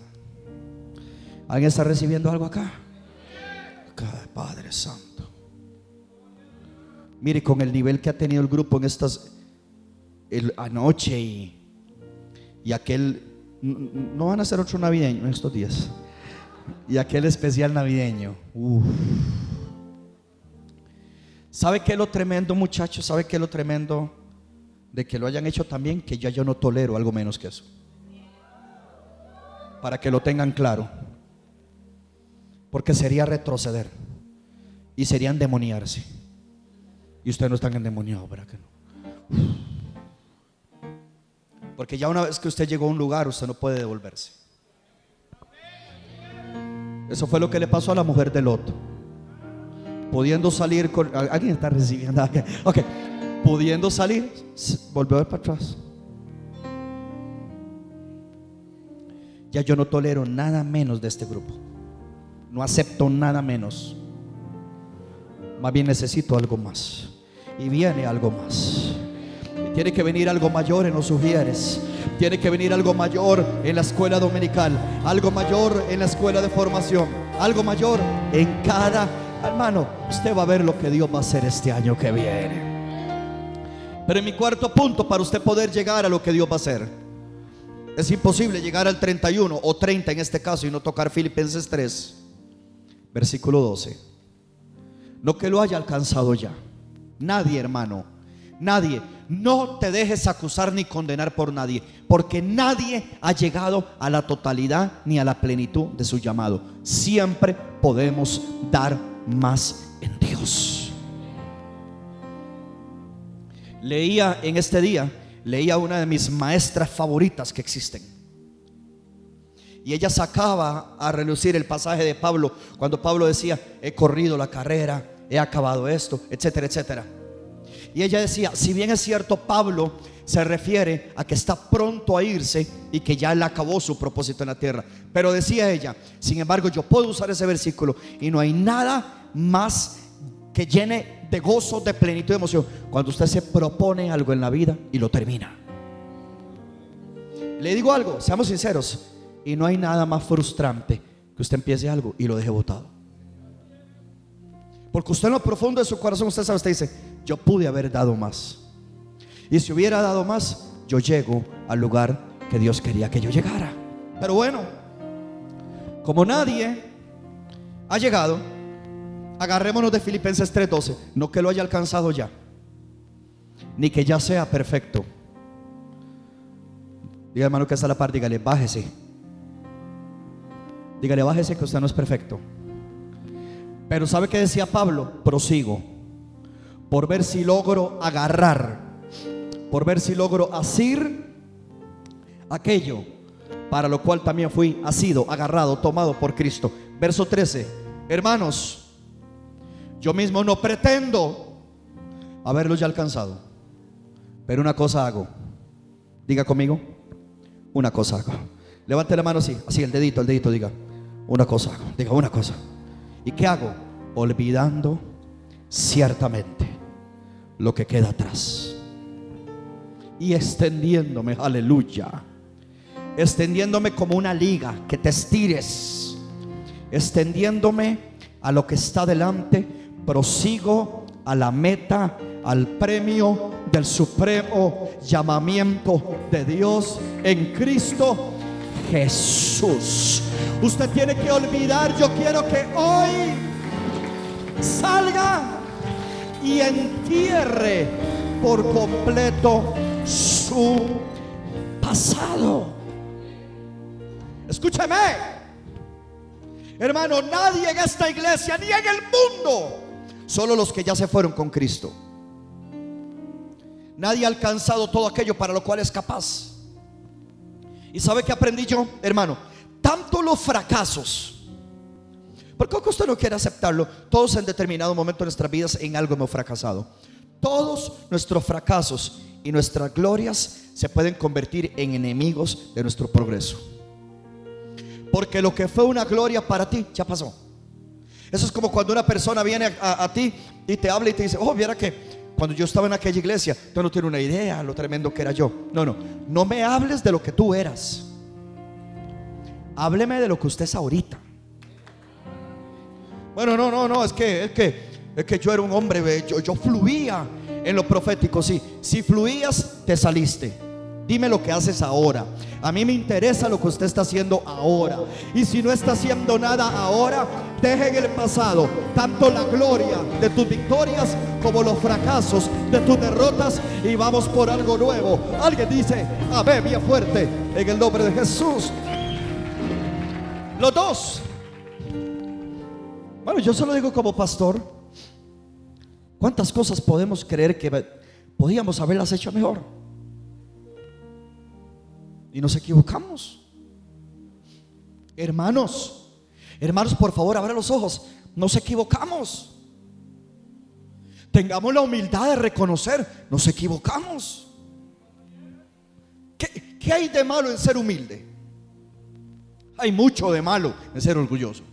¿Alguien está recibiendo algo acá? Padre Santo. Mire con el nivel que ha tenido el grupo en estas anoche y, y aquel, no van a hacer otro navideño en estos días, y aquel especial navideño. ¿Sabe qué es lo tremendo, muchachos? ¿Sabe qué es lo tremendo de que lo hayan hecho también? Que ya yo no tolero algo menos que eso. Para que lo tengan claro. Porque sería retroceder. y sería endemoniarse. Y ustedes no están endemoniados, ¿verdad que no? Porque ya una vez que usted llegó a un lugar, usted no puede devolverse. Eso fue lo que le pasó a la mujer de Lot. Pudiendo salir con. Alguien está recibiendo. Ok. Pudiendo salir, volvió para atrás. Ya yo no tolero nada menos de este grupo. No acepto nada menos. Más bien necesito algo más. Y viene algo más. Tiene que venir algo mayor en los sugieres. Tiene que venir algo mayor en la escuela dominical. Algo mayor en la escuela de formación. Algo mayor en cada hermano. Usted va a ver lo que Dios va a hacer este año que viene. Pero en mi cuarto punto, para usted poder llegar a lo que Dios va a hacer, es imposible llegar al 31 o 30 en este caso y no tocar Filipenses 3, versículo 12. No que lo haya alcanzado ya. Nadie, hermano. Nadie. No te dejes acusar ni condenar por nadie. Porque nadie ha llegado a la totalidad ni a la plenitud de su llamado. Siempre podemos dar más en Dios. Leía en este día, leía una de mis maestras favoritas que existen. Y ella sacaba a relucir el pasaje de Pablo cuando Pablo decía, he corrido la carrera, he acabado esto, etcétera, etcétera. Y ella decía, si bien es cierto, Pablo se refiere a que está pronto a irse y que ya él acabó su propósito en la tierra. Pero decía ella, sin embargo, yo puedo usar ese versículo y no hay nada más que llene de gozo, de plenitud, de emoción, cuando usted se propone algo en la vida y lo termina. Le digo algo, seamos sinceros, y no hay nada más frustrante que usted empiece algo y lo deje botado. Porque usted en lo profundo de su corazón, usted sabe, usted dice, yo pude haber dado más. Y si hubiera dado más, yo llego al lugar que Dios quería que yo llegara. Pero bueno, como nadie ha llegado, agarrémonos de Filipenses 3:12, no que lo haya alcanzado ya, ni que ya sea perfecto. Diga hermano que está a la par, dígale, bájese. Dígale, bájese que usted no es perfecto. Pero ¿sabe qué decía Pablo? Prosigo. Por ver si logro agarrar. Por ver si logro asir aquello para lo cual también fui asido, agarrado, tomado por Cristo. Verso 13. Hermanos, yo mismo no pretendo haberlo ya alcanzado. Pero una cosa hago. Diga conmigo. Una cosa hago. Levante la mano así, así el dedito, el dedito, diga. Una cosa hago. Diga una cosa. ¿Y qué hago? Olvidando ciertamente lo que queda atrás. Y extendiéndome, aleluya. Extendiéndome como una liga, que te estires. Extendiéndome a lo que está delante, prosigo a la meta, al premio del supremo llamamiento de Dios en Cristo Jesús. Usted tiene que olvidar, yo quiero que hoy salga y entierre por completo su pasado. Escúcheme. Hermano, nadie en esta iglesia ni en el mundo, solo los que ya se fueron con Cristo. Nadie ha alcanzado todo aquello para lo cual es capaz. ¿Y sabe que aprendí yo, hermano? Tanto los fracasos. Porque aunque usted no quiere aceptarlo, todos en determinado momento de nuestras vidas en algo hemos fracasado. Todos nuestros fracasos y nuestras glorias se pueden convertir en enemigos de nuestro progreso. Porque lo que fue una gloria para ti ya pasó. Eso es como cuando una persona viene a, a ti y te habla y te dice, oh, viera que cuando yo estaba en aquella iglesia, tú no tienes una idea lo tremendo que era yo. No, no, no me hables de lo que tú eras. Hábleme de lo que usted es ahorita. Bueno, no, no, no, es que, es que, es que yo era un hombre, yo, yo fluía en lo profético, sí. Si fluías, te saliste. Dime lo que haces ahora. A mí me interesa lo que usted está haciendo ahora. Y si no está haciendo nada ahora, deje en el pasado tanto la gloria de tus victorias como los fracasos de tus derrotas y vamos por algo nuevo. Alguien dice, ver bien fuerte, en el nombre de Jesús. Los dos. Bueno, yo se lo digo como pastor. ¿Cuántas cosas podemos creer que podíamos haberlas hecho mejor? Y nos equivocamos. Hermanos, hermanos, por favor, abra los ojos. Nos equivocamos. Tengamos la humildad de reconocer, nos equivocamos. ¿Qué, qué hay de malo en ser humilde? Hay mucho de malo en ser orgulloso.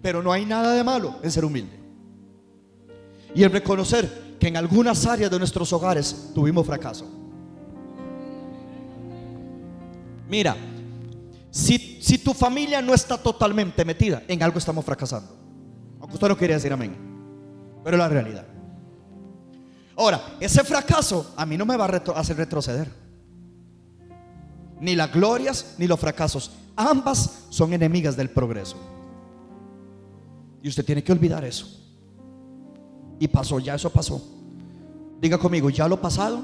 Pero no hay nada de malo en ser humilde. Y en reconocer que en algunas áreas de nuestros hogares tuvimos fracaso. Mira, si, si tu familia no está totalmente metida, en algo estamos fracasando. Aunque usted no quería decir amén. Pero es la realidad. Ahora, ese fracaso a mí no me va a hacer retroceder. Ni las glorias ni los fracasos. Ambas son enemigas del progreso. Y usted tiene que olvidar eso. Y pasó, ya eso pasó. Diga conmigo, ya lo pasado,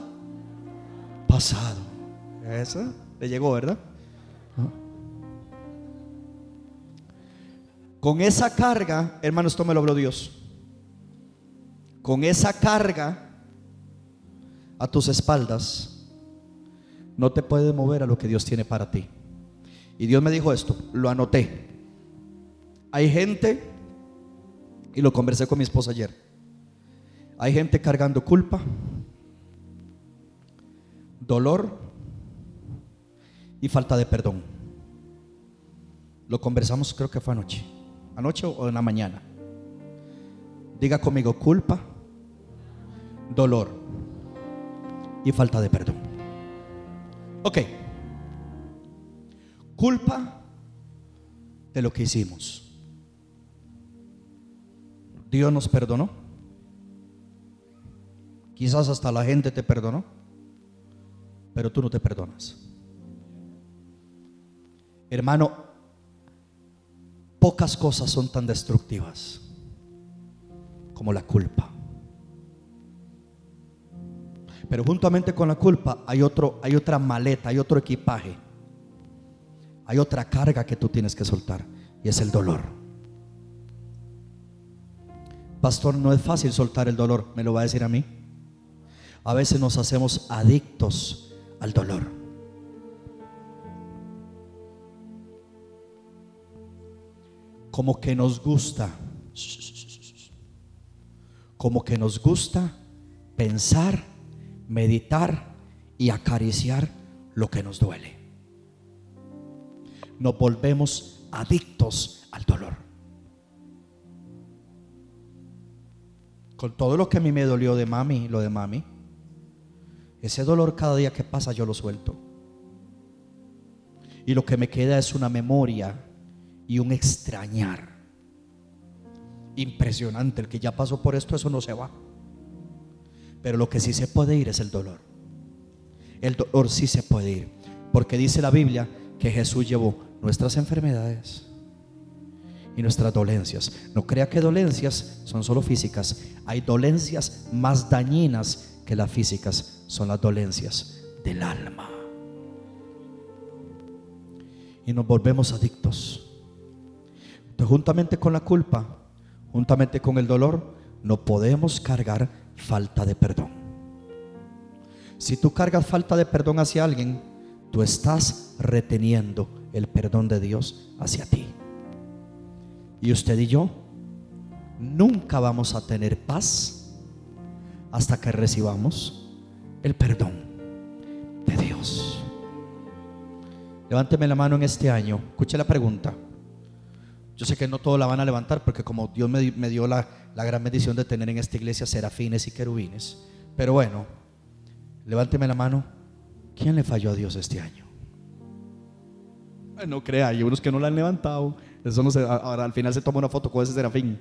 pasado. Eso le llegó, ¿verdad? Con esa carga, hermanos, esto me lo habló Dios. Con esa carga a tus espaldas, no te puedes mover a lo que Dios tiene para ti. Y Dios me dijo esto, lo anoté. Hay gente, y lo conversé con mi esposa ayer, hay gente cargando culpa, dolor y falta de perdón. Lo conversamos creo que fue anoche anoche o en la mañana. Diga conmigo culpa, dolor y falta de perdón. Ok. Culpa de lo que hicimos. Dios nos perdonó. Quizás hasta la gente te perdonó, pero tú no te perdonas. Hermano, Pocas cosas son tan destructivas como la culpa. Pero juntamente con la culpa hay, otro, hay otra maleta, hay otro equipaje. Hay otra carga que tú tienes que soltar y es el dolor. Pastor, no es fácil soltar el dolor, me lo va a decir a mí. A veces nos hacemos adictos al dolor. Como que nos gusta, como que nos gusta pensar, meditar y acariciar lo que nos duele. Nos volvemos adictos al dolor. Con todo lo que a mí me dolió de mami, lo de mami, ese dolor cada día que pasa yo lo suelto. Y lo que me queda es una memoria y un extrañar. Impresionante, el que ya pasó por esto, eso no se va. Pero lo que sí se puede ir es el dolor. El dolor sí se puede ir. Porque dice la Biblia que Jesús llevó nuestras enfermedades y nuestras dolencias. No crea que dolencias son solo físicas. Hay dolencias más dañinas que las físicas. Son las dolencias del alma. Y nos volvemos adictos juntamente con la culpa, juntamente con el dolor, no podemos cargar falta de perdón. Si tú cargas falta de perdón hacia alguien, tú estás reteniendo el perdón de Dios hacia ti. Y usted y yo nunca vamos a tener paz hasta que recibamos el perdón de Dios. Levánteme la mano en este año. Escuche la pregunta. Yo sé que no todos la van a levantar porque como Dios me, dio la, gran bendición de tener en esta iglesia serafines y querubines. Pero bueno, levánteme la mano. ¿Quién le falló a Dios este año? No crea, hay unos que no la han levantado. Eso no ahora al final se toma una foto con ese serafín.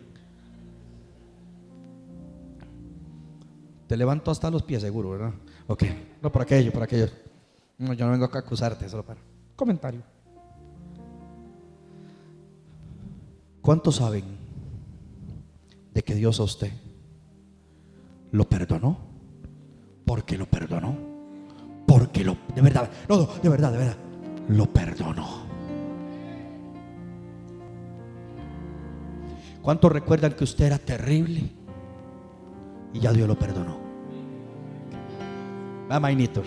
Te levanto hasta los pies, seguro, ¿verdad? Ok, no por aquello, por aquello. No, yo no vengo acá a acusarte, solo para. Comentario. ¿Cuántos saben de que Dios a usted lo perdonó? Porque lo perdonó. Porque lo, de verdad, no, no, de verdad, de verdad, lo perdonó. ¿Cuántos recuerdan que usted era terrible? y ya Dios lo perdonó. Va, Mainitor,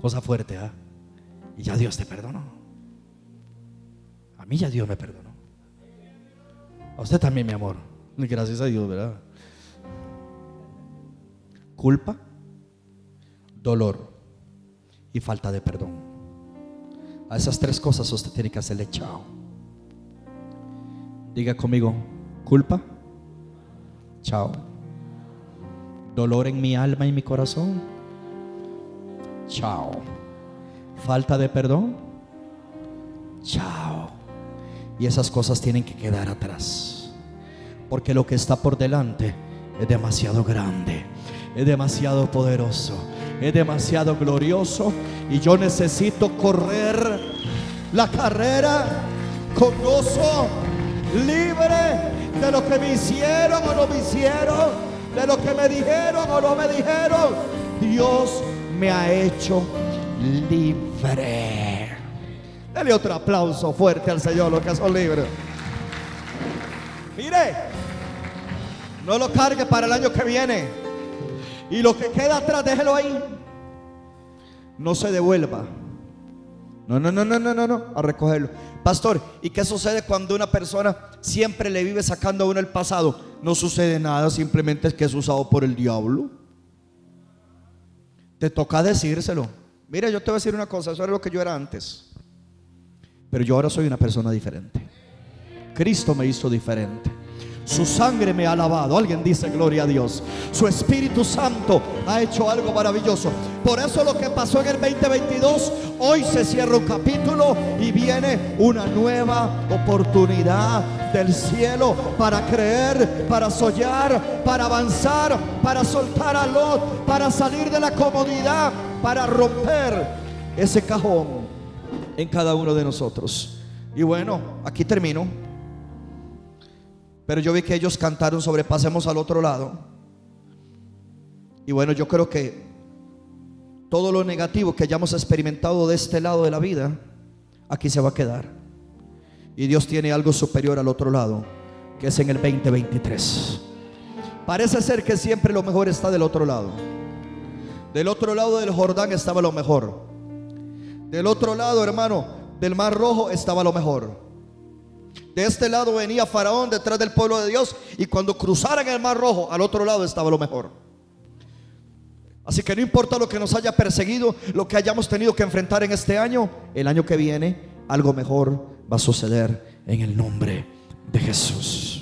cosa fuerte, ¿ah? Y ya Dios te perdonó. A mí ya Dios me perdonó. A usted también, mi amor. Gracias a Dios, ¿verdad? Culpa, dolor y falta de perdón. A esas tres cosas usted tiene que hacerle chao. Diga conmigo, culpa, chao. Dolor en mi alma y mi corazón, chao. Falta de perdón, chao. Y esas cosas tienen que quedar atrás. Porque lo que está por delante es demasiado grande, es demasiado poderoso, es demasiado glorioso. Y yo necesito correr la carrera con gozo, libre de lo que me hicieron o no me hicieron, de lo que me dijeron o no me dijeron. Dios me ha hecho libre. Dale otro aplauso fuerte al Señor, los que son libres. Mire, no lo cargue para el año que viene. Y lo que queda atrás, déjelo ahí. No se devuelva. No, no, no, no, no, no, no, a recogerlo. Pastor, ¿y qué sucede cuando una persona siempre le vive sacando a uno el pasado? No sucede nada, simplemente es que es usado por el diablo. Te toca decírselo. Mira, yo te voy a decir una cosa, eso era lo que yo era antes. Pero yo ahora soy una persona diferente. Cristo me hizo diferente. Su sangre me ha lavado. Alguien dice gloria a Dios. Su Espíritu Santo ha hecho algo maravilloso. Por eso lo que pasó en el 2022, hoy se cierra un capítulo y viene una nueva oportunidad del cielo para creer, para soñar, para avanzar, para soltar a Lot, para salir de la comodidad, para romper ese cajón en cada uno de nosotros. Y bueno, aquí termino. Pero yo vi que ellos cantaron sobre pasemos al otro lado. Y bueno, yo creo que todo lo negativo que hayamos experimentado de este lado de la vida, aquí se va a quedar. Y Dios tiene algo superior al otro lado, que es en el 2023. Parece ser que siempre lo mejor está del otro lado. Del otro lado del Jordán estaba lo mejor. Del otro lado, hermano, del Mar Rojo estaba lo mejor. De este lado venía Faraón detrás del pueblo de Dios y cuando cruzaran el mar rojo, al otro lado estaba lo mejor. Así que no importa lo que nos haya perseguido, lo que hayamos tenido que enfrentar en este año, el año que viene algo mejor va a suceder en el nombre de Jesús.